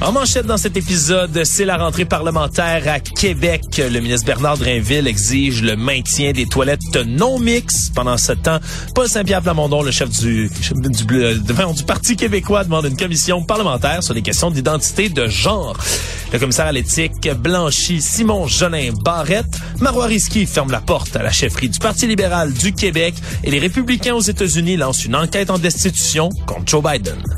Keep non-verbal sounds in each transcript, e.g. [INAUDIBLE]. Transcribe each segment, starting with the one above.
En manchette dans cet épisode, c'est la rentrée parlementaire à Québec. Le ministre Bernard Drinville exige le maintien des toilettes non mixtes. Pendant ce temps, Paul Saint-Pierre Plamondon, le chef du, du, du, Parti québécois, demande une commission parlementaire sur les questions d'identité de genre. Le commissaire à l'éthique blanchit Simon Jolin Barrette. Marois Risky ferme la porte à la chefferie du Parti libéral du Québec et les républicains aux États-Unis lancent une enquête en destitution contre Joe Biden.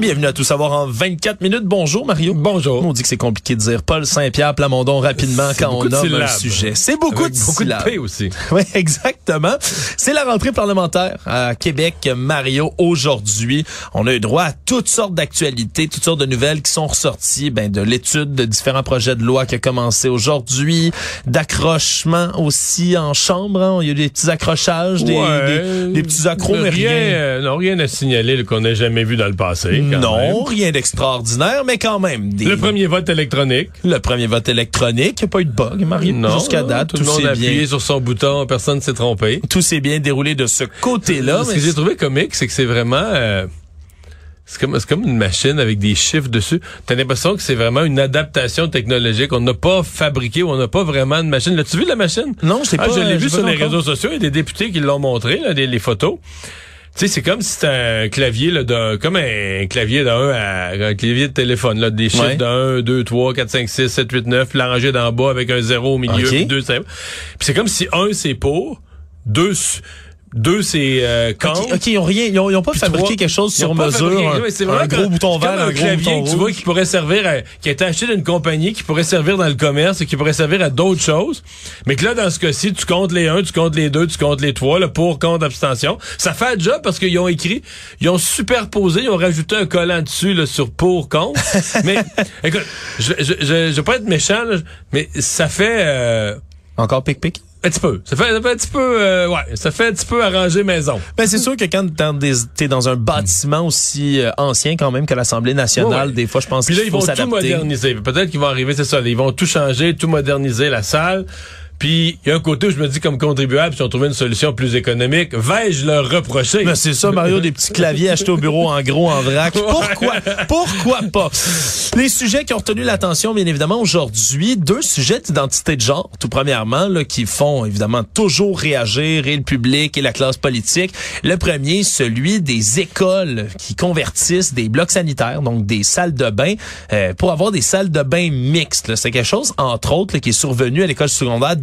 Bienvenue à Tout savoir en 24 minutes. Bonjour Mario. Bonjour. On dit que c'est compliqué de dire Paul Saint-Pierre Plamondon rapidement quand on nomme un sujet. C'est beaucoup Avec de beaucoup syllabes. de P aussi. [LAUGHS] Oui, exactement. C'est la rentrée parlementaire à Québec, Mario, aujourd'hui. On a eu droit à toutes sortes d'actualités, toutes sortes de nouvelles qui sont ressorties ben, de l'étude de différents projets de loi qui a commencé aujourd'hui, d'accrochements aussi en chambre. hein. Il y a eu des petits accrochages, des, Ouais. des, des petits accros, mais rien, rien. euh, non, rien à signaler qu'on n'a jamais vu dans le passé. Quand Non, même. rien d'extraordinaire, mais quand même. Des... Le premier vote électronique. Le premier vote électronique, il n'y a pas eu de bug, Marie. Non. Jusqu'à date, tout, tout, le monde a appuyé bien, sur son bouton, personne ne s'est trompé. tout s'est bien déroulé de ce côté-là. Ce mais que j'ai trouvé comique, c'est que c'est vraiment... euh, c'est comme, c'est comme une machine avec des chiffres dessus. T'as l'impression que c'est vraiment une adaptation technologique. On n'a pas fabriqué ou on n'a pas vraiment de machine. L'as-tu vu la machine? Non, je l'ai Ah, pas. je l'ai vu sur les réseaux sociaux. Il y a des députés qui l'ont montré, là, des- les photos. Tu sais, c'est comme si c'était un clavier, là, d'un, comme un clavier d'un à, un clavier de téléphone, là, des chiffres Ouais. de 1, 2, 3, 4, 5, 6, 7, 8, 9, puis l'arrangé d'en bas avec un zéro au milieu, Ok. puis deux, c'est, puis c'est comme si un, c'est pour, deux, deux, c'est, euh, contre. OK, ils ont rien, ils ont, ils ont pas Puis fabriqué trois- quelque chose sur mesure, un, c'est un vraiment gros bouton vert, un, un gros clavier bouton que tu vois qui pourrait servir à, qui a été acheté d'une compagnie qui pourrait servir dans le commerce et qui pourrait servir à d'autres choses. Mais que là, dans ce cas-ci, tu comptes les 1, tu comptes les 2, tu comptes les 3, le pour, contre, abstention. Ça fait un job parce qu'ils ont écrit, ils ont superposé, ils ont rajouté un collant dessus, là, sur pour, contre. [LAUGHS] mais, écoute, je, je, je, je vais pas être méchant, là, mais ça fait, euh, Encore pic-pic? Un petit peu. Ça fait, ça fait un petit peu, euh, ouais, ça fait un petit peu arranger maison. Ben, c'est sûr que quand t'es dans un bâtiment aussi euh, ancien quand même que l'Assemblée nationale, Ouais, ouais. des fois, je pense Puis là, qu'il ils vont tout moderniser. Peut-être qu'ils vont arriver, c'est ça. Ils vont tout changer, tout moderniser la salle. Puis il y a un côté où je me dis comme contribuable, si on trouvait une solution plus économique, vais-je leur reprocher? Ben, c'est ça, Mario, des petits claviers achetés au bureau en gros, en vrac. Pourquoi? Pourquoi pas? Les sujets qui ont retenu l'attention, bien évidemment, aujourd'hui, deux sujets d'identité de genre, tout premièrement, là, qui font évidemment toujours réagir et le public et la classe politique. Le premier, celui des écoles qui convertissent des blocs sanitaires, donc des salles de bain, euh, pour avoir des salles de bain mixtes. C'est quelque chose, entre autres, là, qui est survenu à l'école secondaire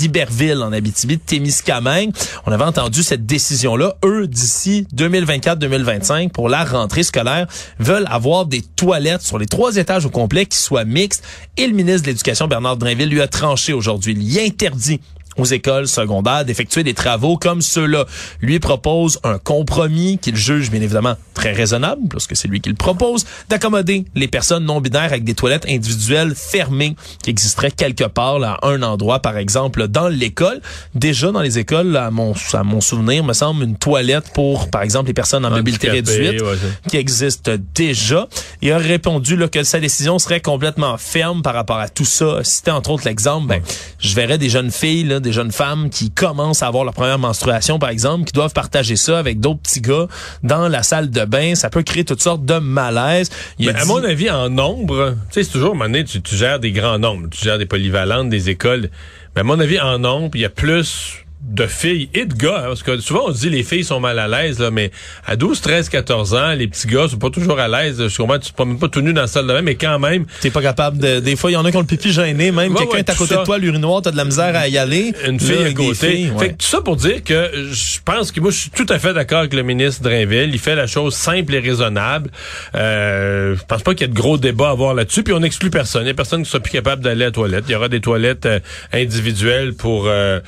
en Abitibi, de Témiscamingue. On avait entendu cette décision-là. Eux, d'ici 2024-2025, pour la rentrée scolaire, veulent avoir des toilettes sur les trois étages au complet qui soient mixtes. Et le ministre de l'Éducation, Bernard Drinville, lui a tranché aujourd'hui. Il y interdit aux écoles secondaires d'effectuer des travaux comme ceux-là. Lui propose un compromis qu'il juge bien évidemment très raisonnable, parce que c'est lui qui le propose, d'accommoder les personnes non binaires avec des toilettes individuelles fermées qui existeraient quelque part là, à un endroit, par exemple dans l'école. Déjà dans les écoles, là, à mon, à mon souvenir, me semble une toilette pour, par exemple, les personnes en mobilité réduite ouais, qui existe déjà. Il a répondu là, que sa décision serait complètement ferme par rapport à tout ça. Cité entre autres l'exemple, ben, je verrais des jeunes filles, là, des jeunes femmes qui commencent à avoir leur première menstruation, par exemple, qui doivent partager ça avec d'autres petits gars dans la salle de bain. Ça peut créer toutes sortes de malaises. Il a Ben, à mon avis, en nombre, tu sais, c'est toujours, à un moment donné, tu, tu gères des grands nombres, tu gères des polyvalentes, des écoles. Mais à mon avis, en nombre, il y a plus de filles et de gars, hein, parce que souvent on se dit les filles sont mal à l'aise, là, mais à 12, 13, 14 ans, les petits gars sont pas toujours à l'aise. Je comprends, tu te promènes pas tout nu dans la salle de bain, mais quand même, T'es pas capable de. Des fois, il y en a qui ont le pipi gêné, même Ouais, quelqu'un ouais, est à côté ça. de toi, l'urinoir, t'as de la misère à y aller. une Là, fille à côté. filles, ouais. Fait que tout ça pour dire que je pense que moi je suis tout à fait d'accord avec le ministre Drainville. Il fait la chose simple et raisonnable. Euh, je pense pas qu'il y ait de gros débats à avoir là-dessus. Puis on n'exclut personne. Il y a personne qui soit plus capable d'aller à la toilette. Il y aura des toilettes euh, individuelles pour euh,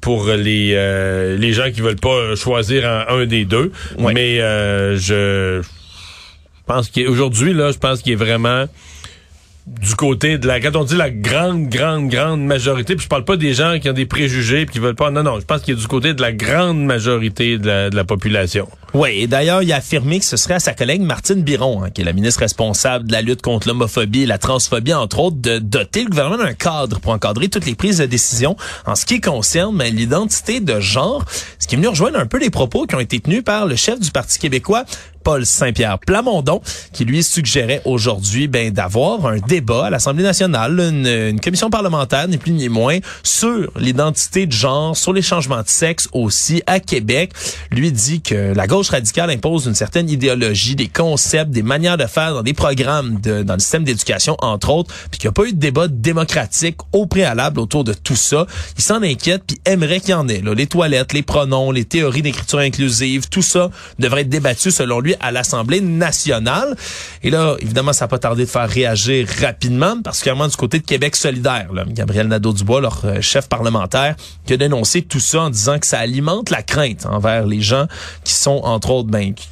pour les euh, les gens qui veulent pas choisir en un des deux. Ouais. Mais euh, je pense qu'aujourd'hui là, je pense qu'il est vraiment du côté de la quand on dit la grande grande grande majorité puis je parle pas des gens qui ont des préjugés puis qui veulent pas non non je pense qu'il est du côté de la grande majorité de la, de la population. Oui, et d'ailleurs, il a affirmé que ce serait à sa collègue Martine Biron, hein, qui est la ministre responsable de la lutte contre l'homophobie et la transphobie, entre autres, de doter le gouvernement d'un cadre pour encadrer toutes les prises de décision en ce qui concerne ben, l'identité de genre, ce qui est venu rejoindre un peu les propos qui ont été tenus par le chef du Parti québécois, Paul Saint-Pierre Plamondon, qui lui suggérait aujourd'hui ben, d'avoir un débat à l'Assemblée nationale, une, commission parlementaire, ni plus ni moins, sur l'identité de genre, sur les changements de sexe aussi à Québec. Lui dit que la gauche radicale impose une certaine idéologie, des concepts, des manières de faire dans des programmes de, dans le système d'éducation, entre autres, puis qu'il n'y a pas eu de débat démocratique au préalable autour de tout ça. Il s'en inquiète, puis aimerait qu'il y en ait. Les toilettes, les pronoms, les théories d'écriture inclusive, tout ça devrait être débattu, selon lui, à l'Assemblée nationale. Et là, évidemment, ça n'a pas tardé de faire réagir rapidement, particulièrement du côté de Québec solidaire. Gabriel Nadeau-Dubois, leur euh, chef parlementaire, qui a dénoncé tout ça en disant que ça alimente la crainte envers les gens qui sont, entre autres, ben, qui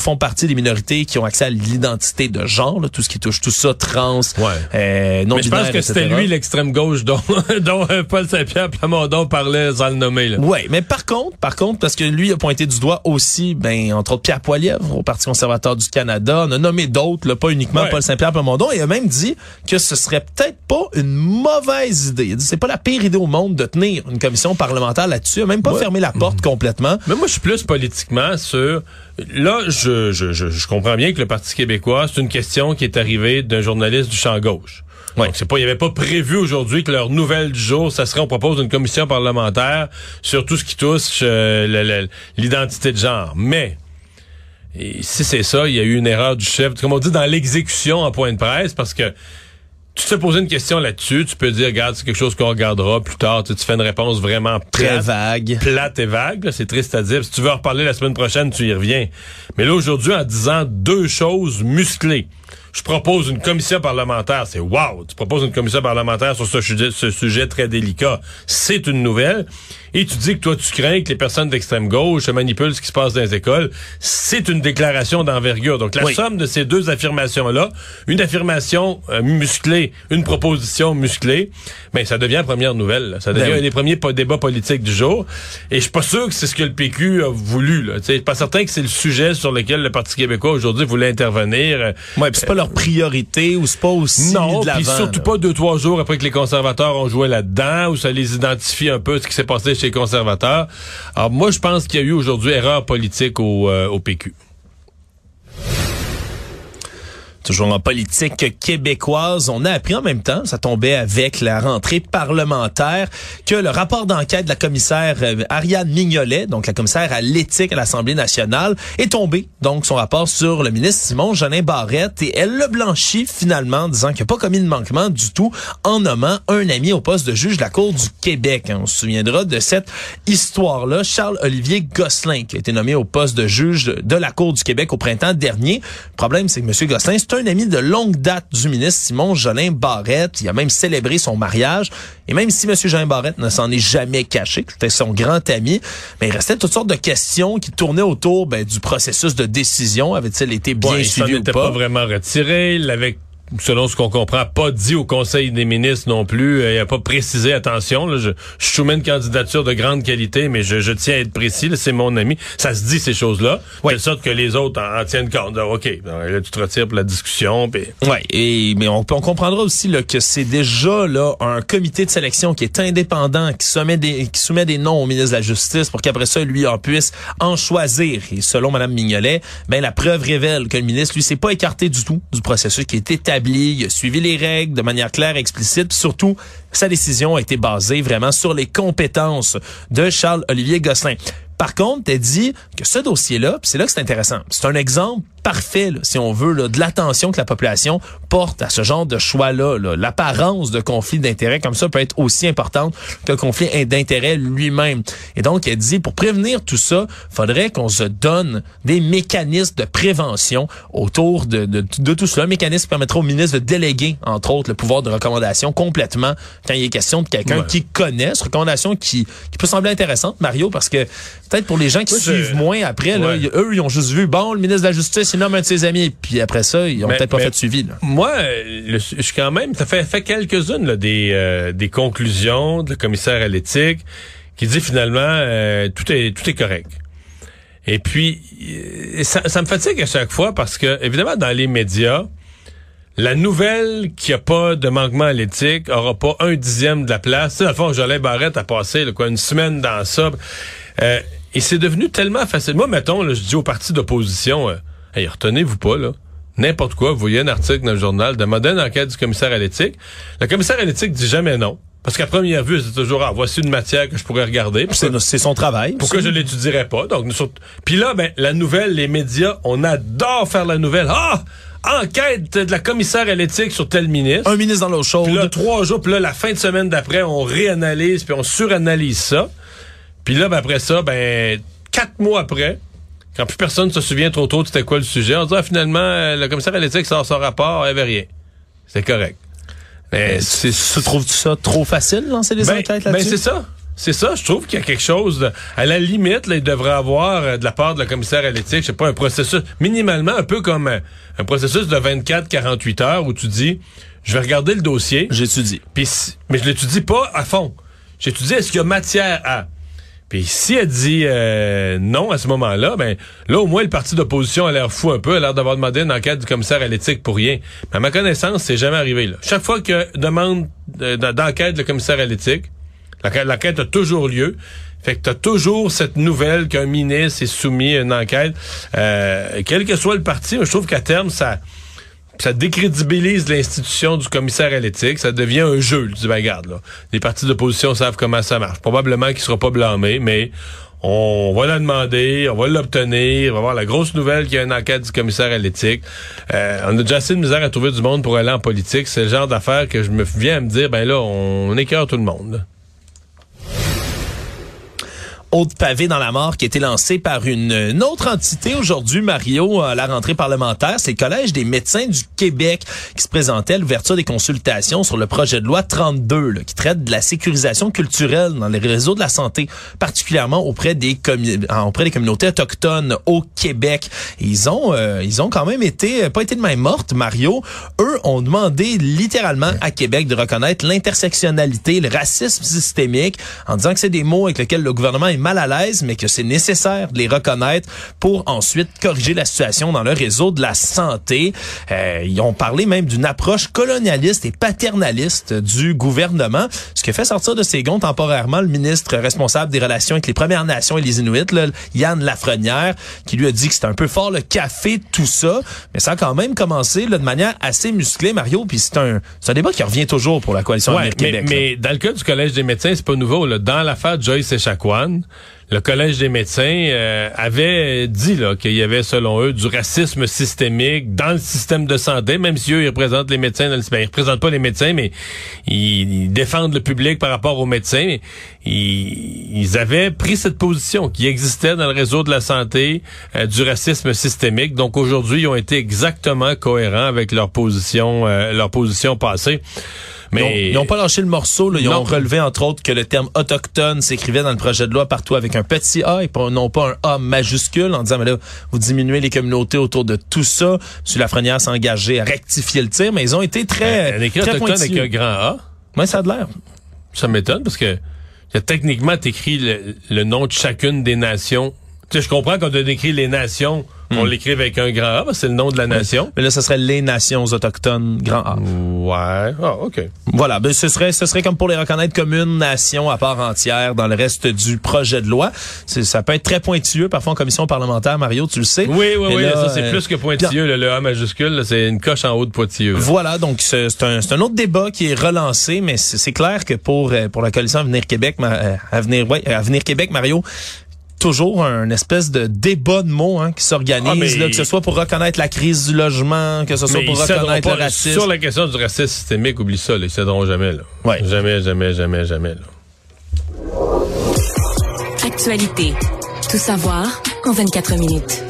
font partie des minorités qui ont accès à l'identité de genre, tout ce qui touche tout ça, trans, ouais. euh, non Mais je pense que c'était lui l'extrême gauche dont, [LAUGHS] dont euh, Paul Saint-Pierre Plamondon parlait sans le nommer. Oui, mais par contre, par contre, parce que lui a pointé du doigt aussi, ben entre autres Pierre Poilievre au Parti conservateur du Canada, on a nommé d'autres, pas uniquement Paul Saint-Pierre Plamondon, et il a même dit que ce serait peut-être pas une mauvaise idée. Il dit c'est pas la pire idée au monde de tenir une commission parlementaire là-dessus, même pas fermer la porte complètement. Mais moi, je suis plus politiquement sur Là, je, je, je, comprends bien que le Parti québécois, c'est une question qui est arrivée d'un journaliste du champ gauche. Donc, c'est pas, il n'y avait pas prévu aujourd'hui que leur nouvelle du jour, ça serait, on propose une commission parlementaire sur tout ce qui touche euh, l'identité de genre. Mais, si c'est ça, il y a eu une erreur du chef, comme on dit, dans l'exécution en point de presse, parce que tu te poses une question là-dessus, tu peux dire, regarde, c'est quelque chose qu'on regardera plus tard. Tu, fais une réponse vraiment très vague, plate et vague. C'est triste à dire. Si tu veux en reparler la semaine prochaine, tu y reviens. Mais là aujourd'hui, en disant deux choses musclées je propose une commission parlementaire. C'est wow! Tu proposes une commission parlementaire sur ce sujet, ce sujet très délicat. C'est une nouvelle. Et tu dis que toi, tu crains que les personnes d'extrême gauche manipulent ce qui se passe dans les écoles. C'est une déclaration d'envergure. Donc, la somme de ces deux affirmations-là, une affirmation euh, musclée, une proposition musclée, ben, ça devient première nouvelle. Ça devient ben un des premiers débats politiques du jour. Et je suis pas sûr que c'est ce que le PQ a voulu. Je suis pas certain que c'est le sujet sur lequel le Parti québécois aujourd'hui voulait intervenir. Ouais, c'est pas leur priorité ou c'est pas aussi non, puis surtout pas deux trois jours après que les conservateurs ont joué là-dedans ou ça les identifie un peu ce qui s'est passé chez les conservateurs. Alors moi je pense qu'il y a eu aujourd'hui erreur politique au, euh, au PQ. Toujours en politique québécoise, on a appris en même temps, ça tombait avec la rentrée parlementaire, que le rapport d'enquête de la commissaire euh, Ariane Mignolet, donc la commissaire à l'éthique à l'Assemblée nationale, est tombé. Donc son rapport sur le ministre Simon Jeanin Barrette et elle le blanchit finalement, disant qu'il n'a pas commis de manquement du tout en nommant un ami au poste de juge de la Cour du Québec. On se souviendra de cette histoire-là. Charles-Olivier Gosselin, qui a été nommé au poste de juge de la Cour du Québec au printemps dernier. Le problème, c'est que M. Gosselin, c'est un ami de longue date du ministre Simon Jolin Barrette. Il a même célébré son mariage. Et même si M. Jolin Barrette ne s'en est jamais caché, que c'était son grand ami, mais il restait toutes sortes de questions qui tournaient autour ben, du processus de décision. Avait-il été bien suivi ou pas? pas vraiment retiré. Il avait selon ce qu'on comprend, pas dit au Conseil des ministres non plus. Euh, il a pas précisé, attention, là, je, je, soumets une candidature de grande qualité, mais je, je tiens à être précis, c'est mon ami. Ça se dit ces choses-là, ouais. de sorte que les autres en, tiennent compte. OK, là, tu te retires pour la discussion. Pis... Oui, et, mais on, on comprendra aussi là, que c'est déjà là un comité de sélection qui est indépendant, qui soumet des, qui soumet des noms au ministre de la Justice pour qu'après ça, lui, en puisse en choisir. Et selon Mme Mignolet, ben, la preuve révèle que le ministre, lui, s'est pas écarté du tout du processus qui est établi a suivi les règles de manière claire et explicite. surtout, sa décision a été basée vraiment sur les compétences de Charles-Olivier Gosselin. Par contre, elle dit que ce dossier-là, c'est là que c'est intéressant. C'est un exemple parfait, si on veut, là, de l'attention que la population porte à ce genre de choix-là. L'apparence de conflit d'intérêt comme ça peut être aussi importante que le conflit d'intérêt lui-même. Et donc, elle dit, pour prévenir tout ça, faudrait qu'on se donne des mécanismes de prévention autour de, de, de tout cela. Un mécanisme qui permettra au ministre de déléguer, entre autres, le pouvoir de recommandation complètement quand il est question de quelqu'un qui connaît, cette recommandation qui, qui peut sembler intéressante, Mario, parce que peut-être pour les gens qui suivent moins après, là, eux, ils ont juste vu, bon, le ministre de la Justice, il nomme un de ses amis, puis après ça, ils ont peut-être pas fait de suivi. Là. Moi, le- je suis quand même, ça fait, fait quelques-unes des, euh, des conclusions de le commissaire à l'éthique qui dit finalement euh, tout est tout est correct. Et puis euh, ça, ça me fatigue à chaque fois parce que évidemment dans les médias, la nouvelle qu'il n'y a pas de manquement à l'éthique aura pas un dixième de la place. Tu sais, le fond, Jolin Barrette a passé là, quoi, une semaine dans ça. Euh, et c'est devenu tellement facile. Moi, mettons, là, je dis aux partis d'opposition, euh, hey, retenez-vous pas, là. N'importe quoi, vous voyez un article dans le journal, demandez une enquête du commissaire à l'éthique. Le commissaire à l'éthique dit jamais non. Parce qu'à première vue, c'est toujours, ah, voici une matière que je pourrais regarder. C'est son travail. pourquoi je l'étudierais pas? Donc, Puis là, ben, la nouvelle, les médias, on adore faire la nouvelle. Ah! Enquête de la commissaire à l'éthique sur tel ministre. Un ministre dans l'eau chaude. Puis là, trois jours, puis là, la fin de semaine d'après, on réanalyse, puis on suranalyse ça. Puis là, ben, après ça, ben, quatre mois après, quand plus personne se souvient trop tôt de c'était quoi le sujet, on dit, ah, finalement, euh, le commissaire à l'éthique sort son rapport, il n'y avait rien. C'est correct. Mais c'est... Tu trouves-tu ça trop facile, lancer des Ben, enquêtes ben, là-dessus? c'est ça. C'est ça, je trouve qu'il y a quelque chose de, à la limite, là, il devrait avoir euh, de la part de la commissaire à l'éthique, je sais pas, un processus, minimalement un peu comme euh, un processus de 24-48 heures où tu dis, je vais regarder le dossier, J'étudie. puis mais je l'étudie pas à fond. J'étudie est-ce qu'il y a matière à? Puis si elle dit euh, non à ce moment-là, ben là au moins le parti d'opposition a l'air fou un peu, a l'air d'avoir demandé une enquête du commissaire à l'éthique pour rien. Mais à ma connaissance, c'est jamais arrivé. Là. Chaque fois que demande euh, d'enquête le commissaire à l'éthique, l'enquête, a toujours lieu. Fait que t'as toujours cette nouvelle qu'un ministre est soumis à une enquête. Euh, quel que soit le parti, je trouve qu'à terme, ça ça décrédibilise l'institution du commissaire à l'éthique. Ça devient un jeu. Tu dis, ben, là, les partis d'opposition savent comment ça marche. Probablement qu'il sera pas blâmé, mais on va la demander, on va l'obtenir, on va voir la grosse nouvelle qu'il y a une enquête du commissaire à l'éthique. Euh, on a déjà assez de misère à trouver du monde pour aller en politique. C'est le genre d'affaire que je me viens à me dire, ben là, on, écœure tout le monde. Autre pavé dans la mort qui a été lancé par une, autre entité aujourd'hui, Mario, à la rentrée parlementaire. C'est le Collège des médecins du Québec qui se présentait à l'ouverture des consultations sur le projet de loi 32 là, qui traite de la sécurisation culturelle dans les réseaux de la santé, particulièrement auprès des, euh, auprès des communautés autochtones au Québec. Ils ont euh, ils ont quand même été, pas été de main morte, Mario. Eux ont demandé littéralement à Québec de reconnaître l'intersectionnalité, le racisme systémique, en disant que c'est des mots avec lesquels le gouvernement est mal à l'aise, mais que c'est nécessaire de les reconnaître pour ensuite corriger la situation dans le réseau de la santé. Euh, ils ont parlé même d'une approche colonialiste et paternaliste du gouvernement, ce qui a fait sortir de ses gonds temporairement le ministre responsable des relations avec les Premières Nations et les Inuits, là, Yann Lafrenière, qui lui a dit que c'était un peu fort le café, tout ça, mais ça a quand même commencé là, de manière assez musclée, Mario, puis c'est un, un débat qui revient toujours pour la coalition Ouais, mais, dans le cas du Collège des médecins, c'est pas nouveau. Là. Dans l'affaire Joyce Echaquan, le Collège des médecins euh, avait dit là, qu'il y avait, selon eux, du racisme systémique dans le système de santé, même si eux, ils représentent les médecins. Dans le, ben, ils représentent pas les médecins, mais ils, défendent le public par rapport aux médecins. Ils, ils avaient pris cette position qui existait dans le réseau de la santé euh, du racisme systémique. Donc aujourd'hui, ils ont été exactement cohérents avec leur position, euh, leur position passée. Mais Ils n'ont pas lâché le morceau. Là. Ils Non. ont relevé, entre autres, que le terme autochtone s'écrivait dans le projet de loi partout avec un petit A et non pas un A majuscule en disant, mais là, vous diminuez les communautés autour de tout ça. M. Lafrenière s'est engagé à rectifier le tir, mais ils ont été très, un écrit très autochtone avec un grand A, Ouais, ça a de l'air. ça m'étonne parce que techniquement t'écris le, le nom de chacune des nations. Tu sais, je comprends qu'on doit décrire les nations, qu'on l'écrit avec un grand A, c'est le nom de la nation. Mais là, ce serait les nations autochtones, grand A. Ouais. Ah, OK. Voilà, ben ce serait ce serait comme pour les reconnaître comme une nation à part entière dans le reste du projet de loi. Ça peut être très pointilleux parfois en commission parlementaire, Mario, tu le sais. Oui, oui, oui. là, ça, c'est euh, plus que pointilleux. Le, le A majuscule, là, c'est une coche en haut de pointilleux. là. Voilà, donc c'est un, c'est un autre débat qui est relancé, mais c'est clair que pour euh, pour la coalition Avenir Québec, ma- euh, Avenir, ouais, Avenir Québec, Mario, toujours un espèce de débat de mots hein, qui s'organise, Ah, que ce soit pour reconnaître la crise du logement, que ce soit Mais pour reconnaître pas- le racisme. Sur la question du racisme systémique, oublie ça, là, ils céderont jamais. Là. Ouais. Jamais, jamais, jamais, jamais. Là. Actualité. Tout savoir en 24 minutes.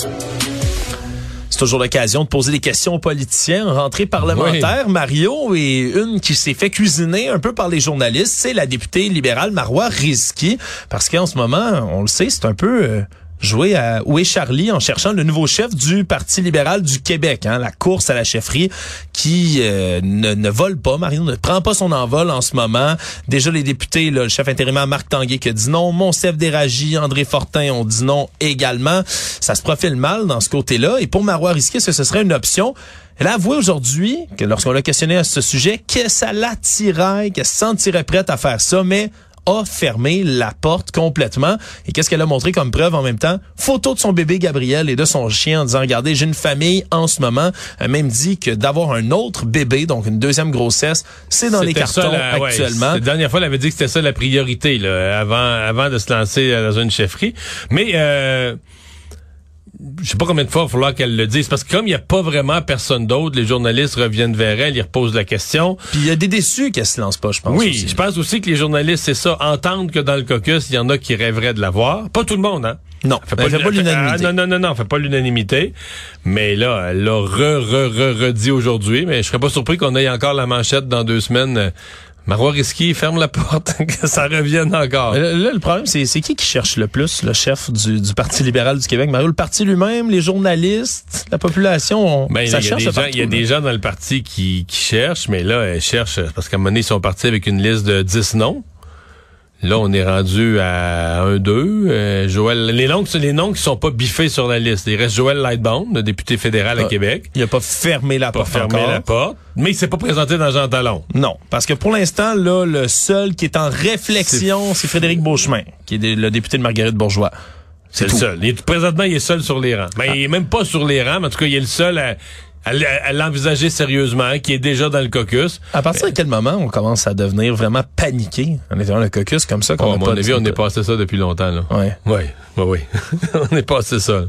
C'est toujours l'occasion de poser des questions aux politiciens en rentrée parlementaire. Mario et une qui s'est fait cuisiner un peu par les journalistes, c'est la députée libérale Marois Rizki. Parce qu'en ce moment, on le sait, c'est un peu... euh, jouer à Où est Charlie en cherchant le nouveau chef du Parti libéral du Québec. Hein, la course à la chefferie qui euh, ne, ne, vole pas. Mario ne prend pas son envol en ce moment. Déjà, les députés, le chef intérimaire Marc Tanguay qui a dit non. Monsef Déragi, André Fortin ont dit non également. Ça se profile mal dans ce côté-là. Et pour Marois Risqué, est-ce que ce serait une option? Elle a avoué aujourd'hui que lorsqu'on l'a questionné à ce sujet, que ça l'attirait, qu'elle se sentirait prête à faire ça, mais a fermé la porte complètement. Et qu'est-ce qu'elle a montré comme preuve en même temps? Photo de son bébé Gabriel et de son chien en disant, regardez, j'ai une famille en ce moment. Elle a même dit que d'avoir un autre bébé, donc une deuxième grossesse, c'est dans les cartons actuellement. la dernière fois, elle avait dit que c'était ça la priorité, là, avant, avant de se lancer dans une chefferie. Mais, euh, je sais pas combien de fois il va falloir qu'elle le dise parce que comme il n'y a pas vraiment personne d'autre, les journalistes reviennent vers elle, ils reposent la question. Puis il y a des déçus qu'elle se lance pas, je pense. Oui, je pense aussi que les journalistes, c'est ça, entendent que dans le caucus, il y en a qui rêveraient de l'avoir. Pas tout le monde, hein. Non, fait pas, pas l'unanimité. non, non, non, non, fait pas l'unanimité. Mais là, elle l'a re, re, re, redit aujourd'hui. Mais je serais pas surpris qu'on ait encore la manchette dans deux semaines. Marois Risky ferme la porte, [LAUGHS] que ça revienne encore. Là, le problème, c'est, c'est qui qui cherche le plus, le chef du, du Parti libéral du Québec? Mario, le parti lui-même, les journalistes, la population, ben, ça cherche Il y a des gens dans le parti qui, qui cherchent, mais là, elles cherchent, parce qu'à un moment donné, ils sont partis avec une liste de 10 noms. Là, on est rendu à 1-2. Euh, Joël, les noms, les noms qui sont pas biffés sur la liste. Il reste Joël Lightbound, le député fédéral à Ah, Québec. Il a pas fermé la Pas porte fermé encore. la porte. Mais il s'est pas présenté dans Jean Talon. Non, parce que pour l'instant, là, le seul qui est en réflexion, c'est Frédéric Beauchemin, qui est le député de Marguerite Bourgeois. C'est le tout. seul. Il est- présentement, il est seul sur les rangs. Mais il est même pas sur les rangs, mais en tout cas, il est le seul à, à l'envisager sérieusement, qui est déjà dans le caucus. À partir de quel moment on commence à devenir vraiment paniqué? En étant le caucus comme ça? qu'on Oh, à mon pas avis, on est passé ça depuis longtemps, là. Ouais. Oui, oui, oui. [LAUGHS] on est passé ça. là.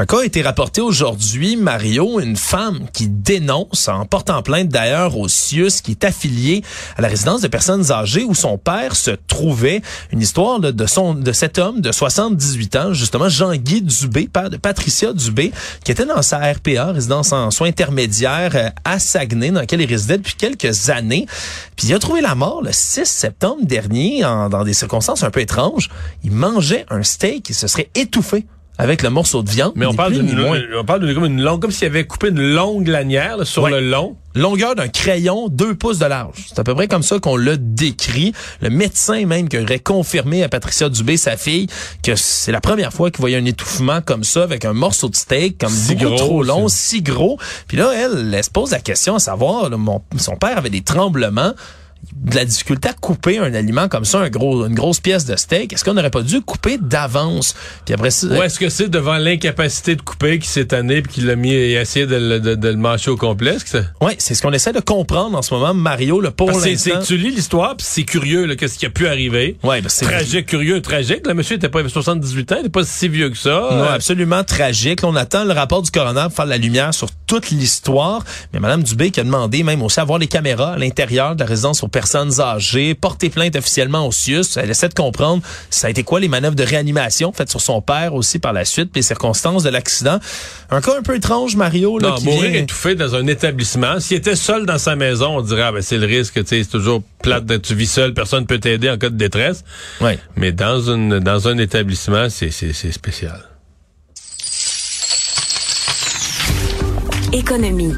Un cas a été rapporté aujourd'hui, Mario, une femme qui dénonce, en portant plainte d'ailleurs au CIUS, qui est affilié à la résidence de personnes âgées où son père se trouvait. Une histoire de son de cet homme de 78 ans, justement Jean-Guy Dubé, père de Patricia Dubé, qui était dans sa RPA, résidence en soins intermédiaires euh, à Saguenay, dans laquelle il résidait depuis quelques années. Puis il a trouvé la mort le 6 septembre dernier, dans des circonstances un peu étranges. Il mangeait un steak et se serait étouffé avec le morceau de viande. Mais on parle d'une on parle comme une longue, comme s'il avait coupé une longue lanière là, sur Ouais. le long. Longueur d'un crayon, deux pouces de large. C'est à peu près comme ça qu'on l'a décrit. Le médecin même qui aurait confirmé à Patricia Dubé, sa fille, que c'est la première fois qu'il voyait un étouffement comme ça avec un morceau de steak comme Si beaucoup gros, trop long, si gros. Puis là, elle, elle se pose la question à savoir, là, mon, son père avait des tremblements de la difficulté à couper un aliment comme ça, un gros, une grosse pièce de steak, est-ce qu'on n'aurait pas dû couper d'avance? Puis après ça, Ou est-ce que c'est devant l'incapacité de couper qui s'est tanné puis qui l'a mis et essayé de, le- de, de le mâcher au ça- ouais, c'est ce qu'on essaie de comprendre en ce moment, Mario, le pour l'instant. tu lis l'histoire puis c'est curieux là, qu'est-ce qui a pu arriver. Ouais, ben, c'est Tragique, curieux, tragique. Le monsieur était pas 78 ans, il était pas si vieux que ça. Non, Euh, absolument tragique. On attend le rapport du coroner pour faire la lumière sur toute l'histoire. Mais Madame Dubé qui a demandé même aussi à voir les caméras à l'intérieur de la résidence personnes âgées, porter plainte officiellement au CIUS. Elle essaie de comprendre ça a été quoi les manœuvres de réanimation faites sur son père aussi par la suite, puis les circonstances de l'accident. Un cas un peu étrange, Mario. Là, Non, qui mourir vient- étouffé dans un établissement. S'il était seul dans sa maison, on dirait, ah, ben, c'est le risque, tu sais, c'est toujours plate d'être tu vis seul, personne peut t'aider en cas de détresse. Ouais. Mais dans une, dans un établissement, c'est spécial. Économie.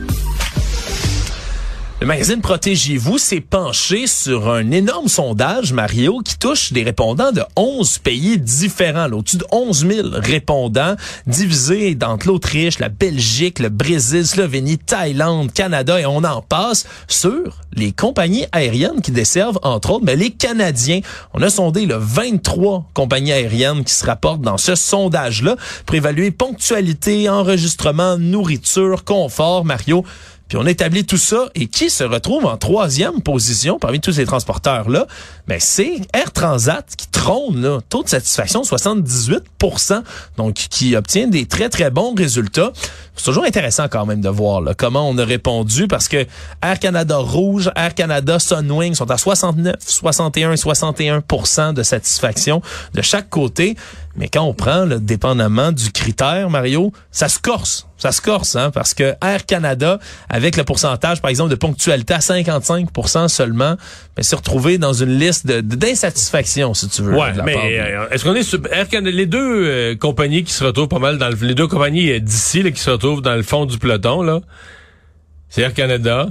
Le magazine Protégez-vous s'est penché sur un énorme sondage, Mario, qui touche des répondants de 11 pays différents, là, au-dessus de 11 000 répondants, divisés entre l'Autriche, la Belgique, le Brésil, Slovénie, Thaïlande, Canada, et on en passe, sur les compagnies aériennes qui desservent, entre autres, mais les Canadiens. On a sondé le 23 compagnies aériennes qui se rapportent dans ce sondage-là pour évaluer ponctualité, enregistrement, nourriture, confort, Mario. Puis on établit tout ça et qui se retrouve en troisième position parmi tous ces transporteurs-là, ben c'est Air Transat qui trône là, taux de satisfaction 78% donc qui obtient des très très bons résultats. C'est toujours intéressant quand même de voir là, comment on a répondu parce que Air Canada Rouge, Air Canada Sunwing sont à 69, 61 et 61% de satisfaction de chaque côté. Mais quand on prend, là, dépendamment du critère, Mario, ça se corse. Ça se corse, hein, parce que Air Canada, avec le pourcentage, par exemple, de ponctualité à 55% seulement, ben, s'est retrouvé dans une liste d'insatisfaction, si tu veux. Ouais, mais euh, est-ce qu'on est sur Air Canada, les deux euh, compagnies qui se retrouvent pas mal dans le, les deux compagnies euh, d'ici qui se retrouvent dans le fond du peloton là, c'est Air Canada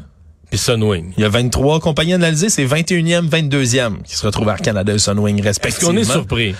puis Sunwing. Il y a 23 compagnies analysées, c'est 21e, 22e qui se retrouvent à Air Canada et Sunwing Est-ce respectivement. qu'on est surpris?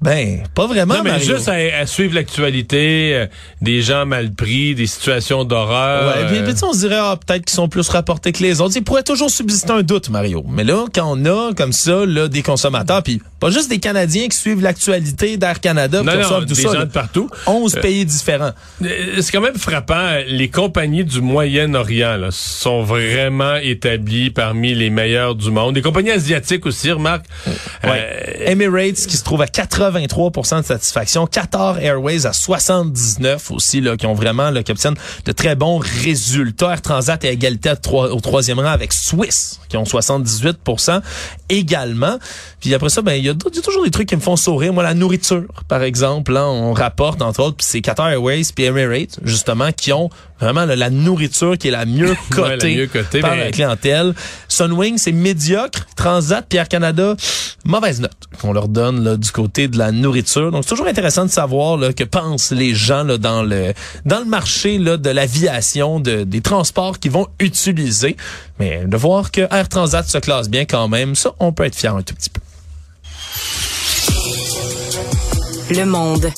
Ben, pas vraiment, Non, mais Mario. juste à, à suivre l'actualité, euh, des gens mal pris, des situations d'horreur. Ouais, puis, euh, on se dirait ah, peut-être qu'ils sont plus rapportés que les autres. Il pourrait toujours subsister un doute, Mario. Mais là, quand on a comme ça là, des consommateurs, puis pas juste des Canadiens qui suivent l'actualité d'Air Canada, non, non, tout des ça, gens là. de partout. 11 pays différents. Euh, C'est quand même frappant. Les compagnies du Moyen-Orient là, sont vraiment établies parmi les meilleures du monde. Les compagnies asiatiques aussi, remarque. Ouais. Euh, Emirates qui se trouve à 83% de satisfaction, Qatar Airways à 79 aussi là qui ont vraiment là, qui obtiennent de très bons résultats. Air Transat est à égalité à au troisième rang avec Swiss qui ont 78% également. Puis après ça ben il y, a y toujours des trucs qui me font sourire. Moi la nourriture par exemple, là, on rapporte entre autres puis c'est Qatar Airways puis Emirates justement qui ont vraiment là, la nourriture qui est la mieux [LAUGHS] cotée, Ouais, la mieux cotée, par mais- la clientèle. Sunwing, c'est médiocre. Transat, Pierre Canada, mauvaise note qu'on leur donne là, du côté de la nourriture. Donc, c'est toujours intéressant de savoir là, que pensent les gens là, dans le dans le marché là, de l'aviation, de, des transports qu'ils vont utiliser. Mais de voir que Air Transat se classe bien quand même, ça, on peut être fier un tout petit peu. Le monde.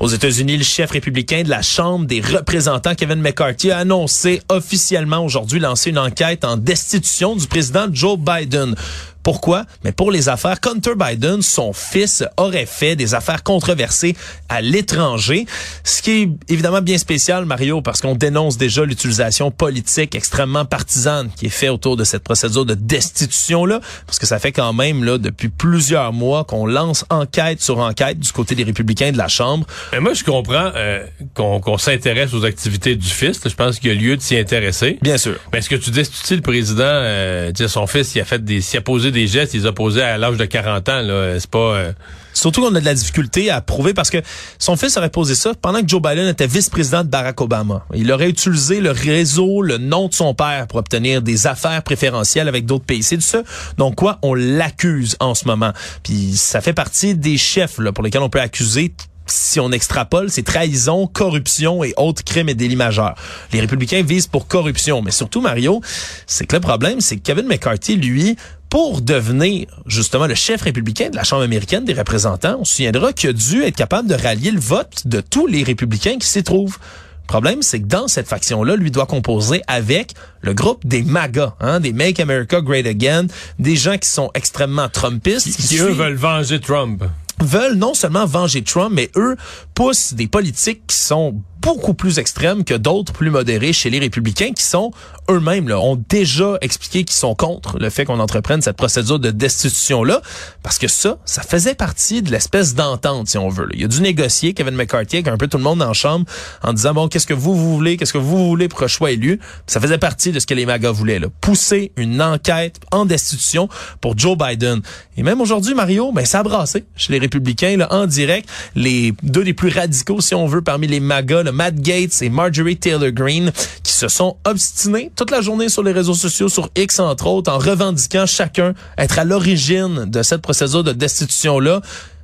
Aux États-Unis, le chef républicain de la Chambre des représentants, Kevin McCarthy, a annoncé officiellement aujourd'hui lancer une enquête en destitution du président Joe Biden. Pourquoi? Mais pour les affaires, Hunter Biden, son fils, aurait fait des affaires controversées à l'étranger. Ce qui est évidemment bien spécial, Mario, parce qu'on dénonce déjà l'utilisation politique extrêmement partisane qui est faite autour de cette procédure de destitution-là, parce que ça fait quand même, là, depuis plusieurs mois qu'on lance enquête sur enquête du côté des républicains de la Chambre. mais moi, je comprends euh, qu'on s'intéresse aux activités du fils. Je pense qu'il y a lieu de s'y intéresser. Bien sûr. Mais ce que tu c'est le président, euh, son fils, il a fait des, s'il a posé des gestes, il les a posés à l'âge de 40 ans. C'est pas. euh, Surtout qu'on a de la difficulté à prouver parce que son fils aurait posé ça pendant que Joe Biden était vice-président de Barack Obama. Il aurait utilisé le réseau, le nom de son père pour obtenir des affaires préférentielles avec d'autres pays. C'est de ça. Donc quoi, on l'accuse en ce moment. Puis ça fait partie des chefs là, pour lesquels on peut accuser si on extrapole, c'est trahison, corruption et autres crimes et délits majeurs. Les républicains visent pour corruption, mais surtout Mario, c'est que le problème, c'est que Kevin McCarthy, lui, pour devenir justement le chef républicain de la Chambre américaine des représentants, on se souviendra qu'il a dû être capable de rallier le vote de tous les républicains qui s'y trouvent. Le problème, c'est que dans cette faction-là, lui doit composer avec le groupe des MAGA, hein, des Make America Great Again, des gens qui sont extrêmement Trumpistes, qui, qui, eux suivent- veulent venger Trump. veulent non seulement venger Trump, mais eux poussent des politiques qui sont beaucoup plus extrêmes que d'autres plus modérés chez les républicains qui sont eux-mêmes là, ont déjà expliqué qu'ils sont contre le fait qu'on entreprenne cette procédure de destitution là parce que ça ça faisait partie de l'espèce d'entente si on veut. là. Il a dû négocier Kevin McCarthy avec un peu tout le monde la chambre en disant bon qu'est-ce que vous, vous voulez, qu'est-ce que vous voulez pour un choix élu? Ça faisait partie de ce que les MAGA voulaient là, pousser une enquête en destitution pour Joe Biden. Et même aujourd'hui Mario, ben ça a chez les républicains là en direct les deux des plus radicaux si on veut parmi les MAGA, le Matt Gates et Marjorie Taylor Greene qui se sont obstinés toute la journée sur les réseaux sociaux sur X entre autres en revendiquant chacun être à l'origine de cette procédure de destitution là.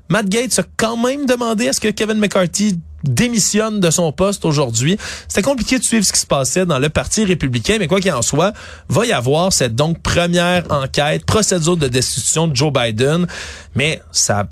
Matt Gates a quand même demandé à ce que Kevin McCarthy démissionne de son poste aujourd'hui. C'était compliqué de suivre ce qui se passait dans le Parti républicain, mais quoi qu'il en soit, va y avoir cette donc première enquête, procédure de destitution de Joe Biden, mais ça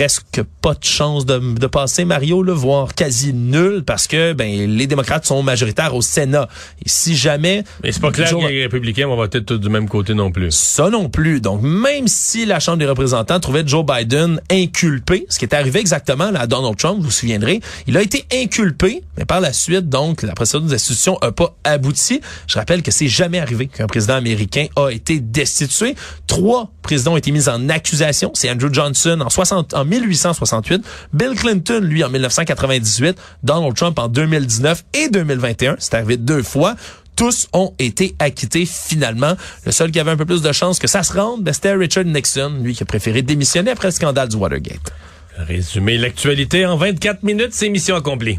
presque pas de chance de, de passer Mario, le voire quasi nul, parce que ben les démocrates sont majoritaires au Sénat. Et si jamais... Mais c'est pas clair que les républicains vont voter tous du même côté non plus. ça non plus. Donc, même si la Chambre des représentants trouvait Joe Biden inculpé, ce qui est arrivé exactement là, à Donald Trump, vous vous souviendrez, il a été inculpé, mais par la suite, donc, la procédure d'institution n'a pas abouti. Je rappelle que c'est jamais arrivé qu'un président américain a été destitué. Trois présidents ont été mis en accusation. C'est Andrew Johnson en, 60, en 1868, Bill Clinton, lui, en 1998, Donald Trump en 2019 et 2021. C'est arrivé deux fois tous ont été acquittés finalement. Le seul qui avait un peu plus de chance que ça se rende, ben, c'était Richard Nixon, lui qui a préféré démissionner après le scandale du Watergate. Résumer l'actualité en 24 minutes, c'est mission accomplie.